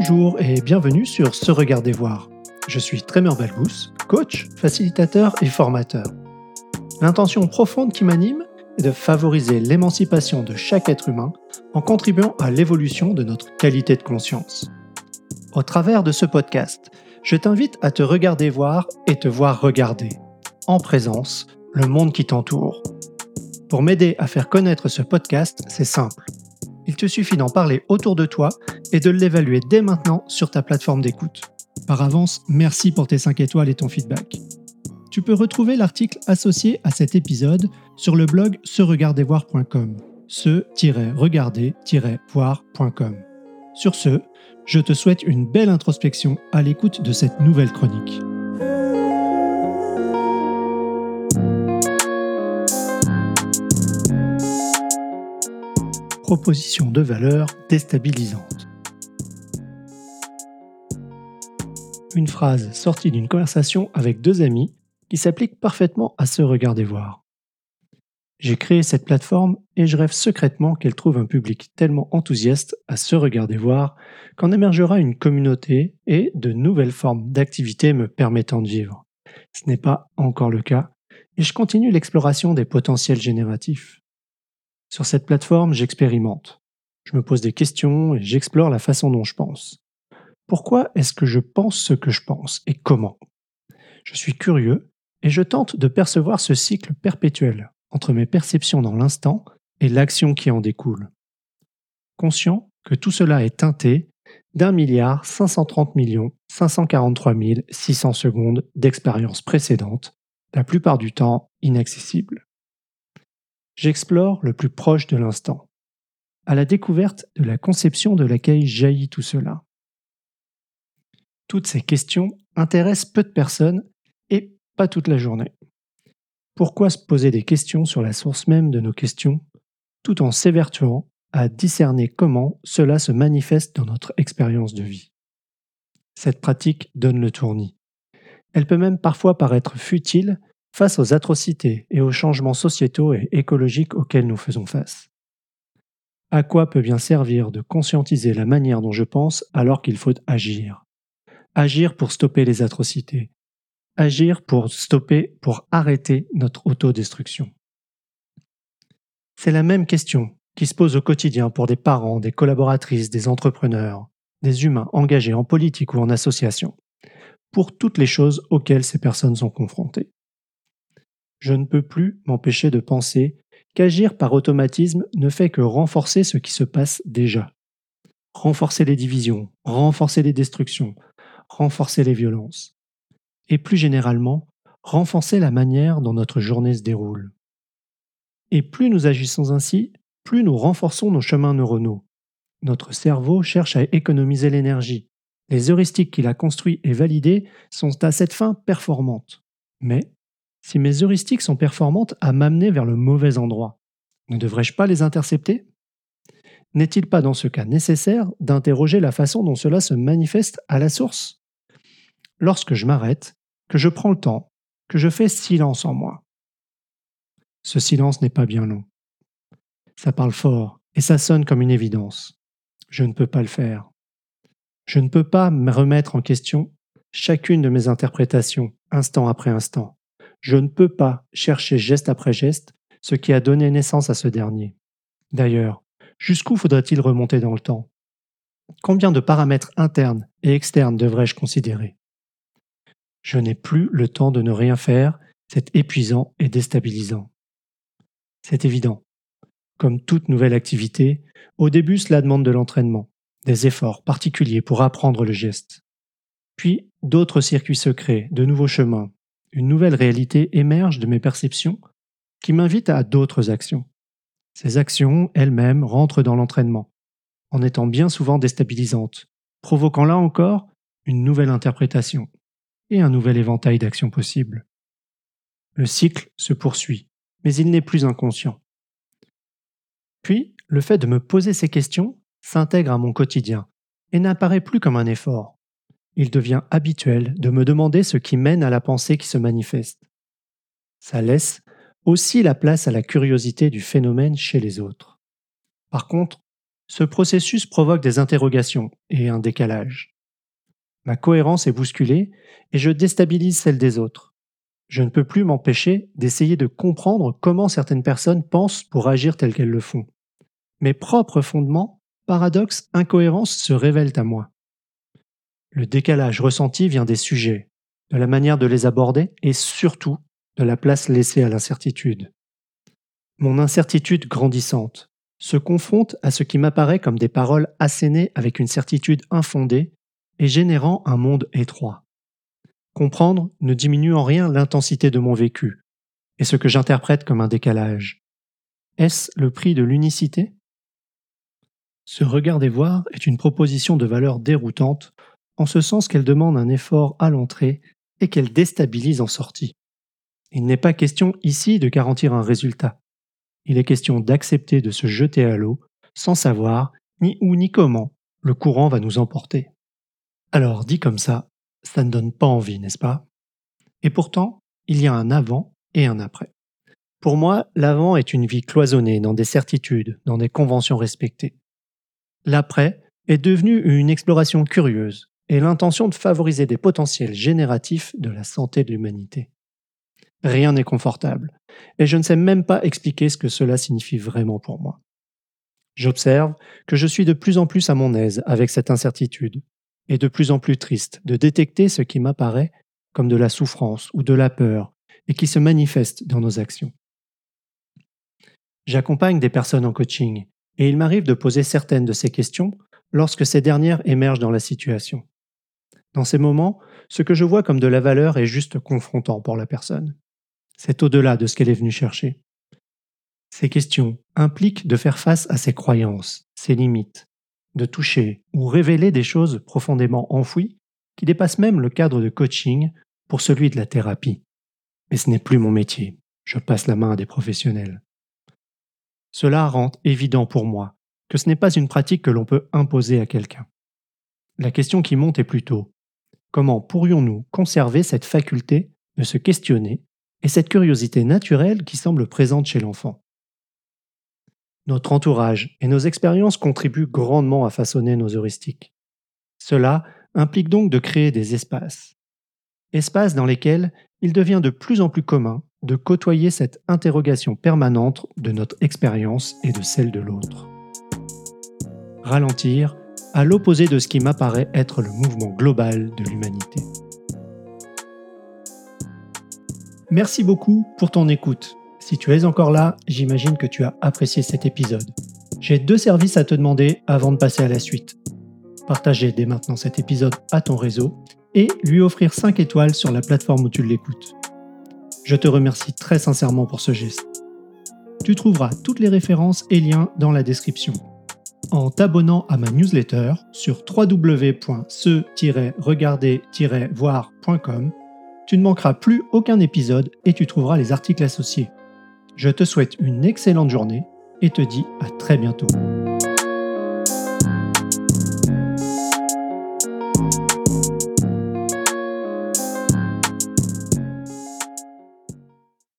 Bonjour et bienvenue sur Se Regarder Voir. Je suis Trémer Balbous, coach, facilitateur et formateur. L'intention profonde qui m'anime est de favoriser l'émancipation de chaque être humain en contribuant à l'évolution de notre qualité de conscience. Au travers de ce podcast, je t'invite à te regarder voir et te voir regarder, en présence, le monde qui t'entoure. Pour m'aider à faire connaître ce podcast, c'est simple. Il te suffit d'en parler autour de toi et de l'évaluer dès maintenant sur ta plateforme d'écoute. Par avance, merci pour tes 5 étoiles et ton feedback. Tu peux retrouver l'article associé à cet épisode sur le blog se-regarder-voir.com. se-regarder-voir.com. Sur ce, je te souhaite une belle introspection à l'écoute de cette nouvelle chronique. Proposition de valeur déstabilisante. Une phrase sortie d'une conversation avec deux amis qui s'applique parfaitement à se regarder voir. J'ai créé cette plateforme et je rêve secrètement qu'elle trouve un public tellement enthousiaste à se regarder voir qu'en émergera une communauté et de nouvelles formes d'activités me permettant de vivre. Ce n'est pas encore le cas et je continue l'exploration des potentiels génératifs. Sur cette plateforme, j'expérimente. Je me pose des questions et j'explore la façon dont je pense. Pourquoi est-ce que je pense ce que je pense et comment? Je suis curieux et je tente de percevoir ce cycle perpétuel entre mes perceptions dans l'instant et l'action qui en découle. Conscient que tout cela est teinté d'un milliard 530 millions 543 600 secondes d'expérience précédente, la plupart du temps inaccessible. J'explore le plus proche de l'instant, à la découverte de la conception de laquelle jaillit tout cela. Toutes ces questions intéressent peu de personnes et pas toute la journée. Pourquoi se poser des questions sur la source même de nos questions, tout en s'évertuant à discerner comment cela se manifeste dans notre expérience de vie? Cette pratique donne le tournis. Elle peut même parfois paraître futile face aux atrocités et aux changements sociétaux et écologiques auxquels nous faisons face. À quoi peut bien servir de conscientiser la manière dont je pense alors qu'il faut agir? Agir pour stopper les atrocités, agir pour stopper, pour arrêter notre autodestruction C'est la même question qui se pose au quotidien pour des parents, des collaboratrices, des entrepreneurs, des humains engagés en politique ou en association, pour toutes les choses auxquelles ces personnes sont confrontées. Je ne peux plus m'empêcher de penser qu'agir par automatisme ne fait que renforcer ce qui se passe déjà. Renforcer les divisions, renforcer les destructions, renforcer les violences et plus généralement, renforcer la manière dont notre journée se déroule. Et plus nous agissons ainsi, plus nous renforçons nos chemins neuronaux. Notre cerveau cherche à économiser l'énergie. Les heuristiques qu'il a construits et validées sont à cette fin performantes. Mais, si mes heuristiques sont performantes à m'amener vers le mauvais endroit, ne devrais-je pas les intercepter? N'est-il pas dans ce cas nécessaire d'interroger la façon dont cela se manifeste à la source? Lorsque je m'arrête, que je prends le temps, que je fais silence en moi. Ce silence n'est pas bien long. Ça parle fort et ça sonne comme une évidence. Je ne peux pas le faire. Je ne peux pas me remettre en question chacune de mes interprétations, instant après instant. Je ne peux pas chercher geste après geste ce qui a donné naissance à ce dernier. D'ailleurs, jusqu'où faudrait-il remonter dans le temps? Combien de paramètres internes et externes devrais-je considérer? Je n'ai plus le temps de ne rien faire, c'est épuisant et déstabilisant. C'est évident. Comme toute nouvelle activité, au début cela demande de l'entraînement, des efforts particuliers pour apprendre le geste. Puis d'autres circuits secrets, de nouveaux chemins, une nouvelle réalité émerge de mes perceptions qui m'invite à d'autres actions. Ces actions elles-mêmes rentrent dans l'entraînement, en étant bien souvent déstabilisantes, provoquant là encore une nouvelle interprétation, et un nouvel éventail d'actions possibles. Le cycle se poursuit, mais il n'est plus inconscient. Puis, le fait de me poser ces questions s'intègre à mon quotidien et n'apparaît plus comme un effort. Il devient habituel de me demander ce qui mène à la pensée qui se manifeste. Ça laisse aussi la place à la curiosité du phénomène chez les autres. Par contre, ce processus provoque des interrogations et un décalage. Ma cohérence est bousculée et je déstabilise celle des autres. Je ne peux plus m'empêcher d'essayer de comprendre comment certaines personnes pensent pour agir telles qu'elles le font. Mes propres fondements, paradoxes, incohérences se révèlent à moi. Le décalage ressenti vient des sujets, de la manière de les aborder et surtout de la place laissée à l'incertitude. Mon incertitude grandissante se confronte à ce qui m'apparaît comme des paroles assénées avec une certitude infondée et générant un monde étroit. Comprendre ne diminue en rien l'intensité de mon vécu et ce que j'interprète comme un décalage. Est-ce le prix de l'unicité? Ce regarder voir est une proposition de valeur déroutante en ce sens qu'elle demande un effort à l'entrée et qu'elle déstabilise en sortie. Il n'est pas question ici de garantir un résultat. Il est question d'accepter de se jeter à l'eau sans savoir ni où ni comment le courant va nous emporter. Alors, dit comme ça, ça ne donne pas envie, n'est-ce pas? Et pourtant, il y a un avant et un après. Pour moi, l'avant est une vie cloisonnée dans des certitudes, dans des conventions respectées. L'après est devenu une exploration curieuse et l'intention de favoriser des potentiels génératifs de la santé de l'humanité. Rien n'est confortable, et je ne sais même pas expliquer ce que cela signifie vraiment pour moi. J'observe que je suis de plus en plus à mon aise avec cette incertitude, et de plus en plus triste de détecter ce qui m'apparaît comme de la souffrance ou de la peur, et qui se manifeste dans nos actions. J'accompagne des personnes en coaching, et il m'arrive de poser certaines de ces questions lorsque ces dernières émergent dans la situation. Dans ces moments, ce que je vois comme de la valeur est juste confrontant pour la personne. C'est au-delà de ce qu'elle est venue chercher. Ces questions impliquent de faire face à ses croyances, ses limites, de toucher ou révéler des choses profondément enfouies qui dépassent même le cadre de coaching pour celui de la thérapie. Mais ce n'est plus mon métier, je passe la main à des professionnels. Cela rend évident pour moi que ce n'est pas une pratique que l'on peut imposer à quelqu'un. La question qui monte est plutôt comment pourrions-nous conserver cette faculté de se questionner et cette curiosité naturelle qui semble présente chez l'enfant? Notre entourage et nos expériences contribuent grandement à façonner nos heuristiques. Cela implique donc de créer des espaces. Espaces dans lesquels il devient de plus en plus commun de côtoyer cette interrogation permanente de notre expérience et de celle de l'autre. Ralentir, à l'opposé de ce qui m'apparaît être le mouvement global de l'humanité. Merci beaucoup pour ton écoute. Si tu es encore là, j'imagine que tu as apprécié cet épisode. J'ai deux services à te demander avant de passer à la suite. Partager dès maintenant cet épisode à ton réseau et lui offrir 5 étoiles sur la plateforme où tu l'écoutes. Je te remercie très sincèrement pour ce geste. Tu trouveras toutes les références et liens dans la description. En t'abonnant à ma newsletter sur www.se-regarder-voir.com, tu ne manqueras plus aucun épisode et tu trouveras les articles associés. Je te souhaite une excellente journée et te dis à très bientôt.